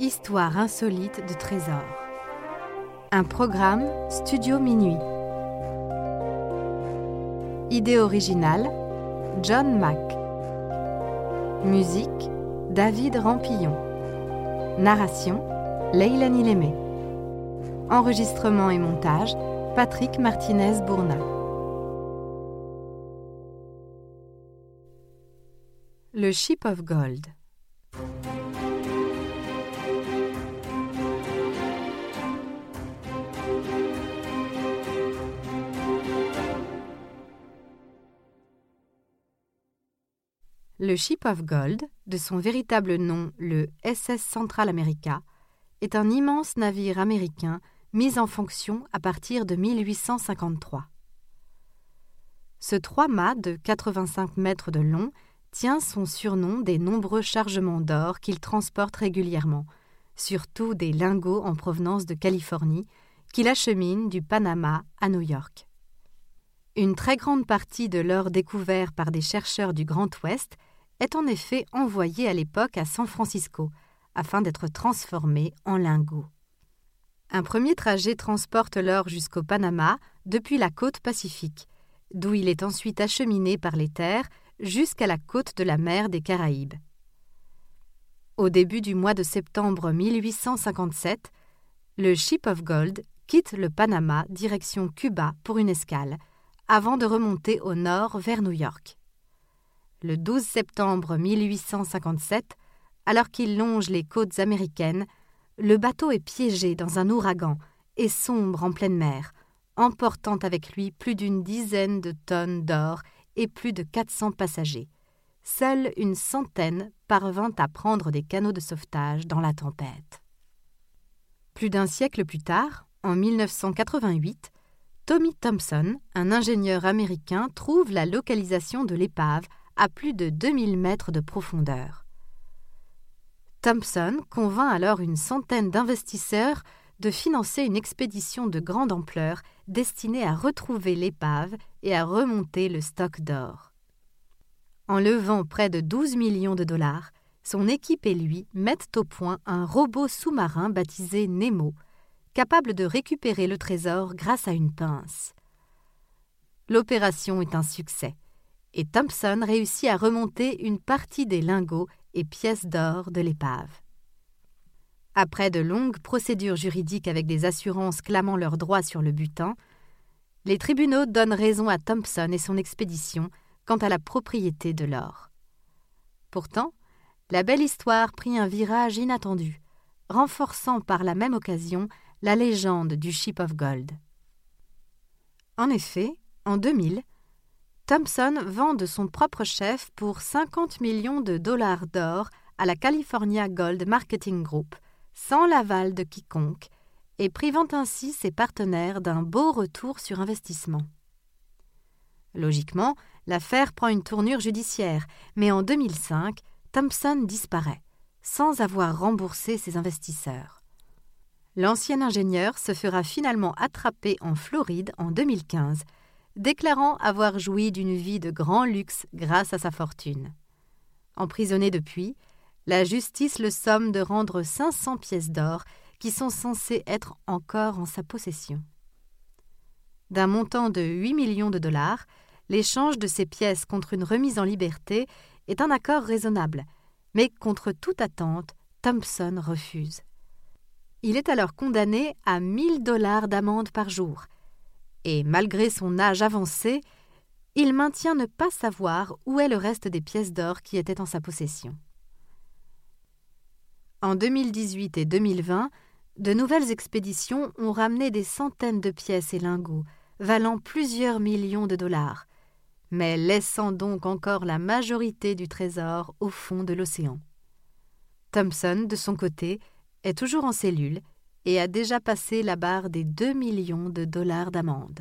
Histoire insolite de trésors. Un programme Studio Minuit. Idée originale John Mack. Musique David Rampillon. Narration Leilani Lémé. Enregistrement et montage Patrick Martinez-Bourna. Le Ship of Gold. Le Ship of Gold, de son véritable nom le SS Central America, est un immense navire américain mis en fonction à partir de 1853. Ce trois-mâts de 85 mètres de long tient son surnom des nombreux chargements d'or qu'il transporte régulièrement, surtout des lingots en provenance de Californie, qu'il achemine du Panama à New York. Une très grande partie de l'or découvert par des chercheurs du Grand Ouest est en effet envoyée à l'époque à San Francisco, afin d'être transformé en lingots. Un premier trajet transporte l'or jusqu'au Panama depuis la côte pacifique, d'où il est ensuite acheminé par les terres jusqu'à la côte de la mer des Caraïbes. Au début du mois de septembre 1857, le Ship of Gold quitte le Panama direction Cuba pour une escale, avant de remonter au nord vers New York. Le 12 septembre 1857, alors qu'il longe les côtes américaines, le bateau est piégé dans un ouragan et sombre en pleine mer, emportant avec lui plus d'une dizaine de tonnes d'or et plus de 400 passagers. Seule une centaine parvint à prendre des canaux de sauvetage dans la tempête. Plus d'un siècle plus tard, en 1988, Tommy Thompson, un ingénieur américain, trouve la localisation de l'épave à plus de 2000 mètres de profondeur. Thompson convainc alors une centaine d'investisseurs de financer une expédition de grande ampleur destinée à retrouver l'épave et à remonter le stock d'or. En levant près de 12 millions de dollars, son équipe et lui mettent au point un robot sous-marin baptisé Nemo, capable de récupérer le trésor grâce à une pince. L'opération est un succès, et Thompson réussit à remonter une partie des lingots et pièces d'or de l'épave. Après de longues procédures juridiques avec des assurances clamant leurs droits sur le butin, les tribunaux donnent raison à Thompson et son expédition quant à la propriété de l'or. Pourtant, la belle histoire prit un virage inattendu, renforçant par la même occasion la légende du Ship of Gold. En effet, en 2000, Thompson vend de son propre chef pour 50 millions de dollars d'or à la California Gold Marketing Group, sans l'aval de quiconque, et privant ainsi ses partenaires d'un beau retour sur investissement. Logiquement, l'affaire prend une tournure judiciaire, mais en 2005, Thompson disparaît, sans avoir remboursé ses investisseurs. L'ancien ingénieur se fera finalement attraper en Floride en 2015, déclarant avoir joui d'une vie de grand luxe grâce à sa fortune. Emprisonné depuis, la justice le somme de rendre 500 pièces d'or qui sont censées être encore en sa possession. D'un montant de 8 millions de dollars, l'échange de ces pièces contre une remise en liberté est un accord raisonnable, mais contre toute attente, Thompson refuse. Il est alors condamné à 1000 dollars d'amende par jour, et malgré son âge avancé, il maintient ne pas savoir où est le reste des pièces d'or qui étaient en sa possession. En 2018 et 2020, de nouvelles expéditions ont ramené des centaines de pièces et lingots, valant plusieurs millions de dollars, mais laissant donc encore la majorité du trésor au fond de l'océan. Thompson, de son côté, est toujours en cellule et a déjà passé la barre des 2 millions de dollars d'amende.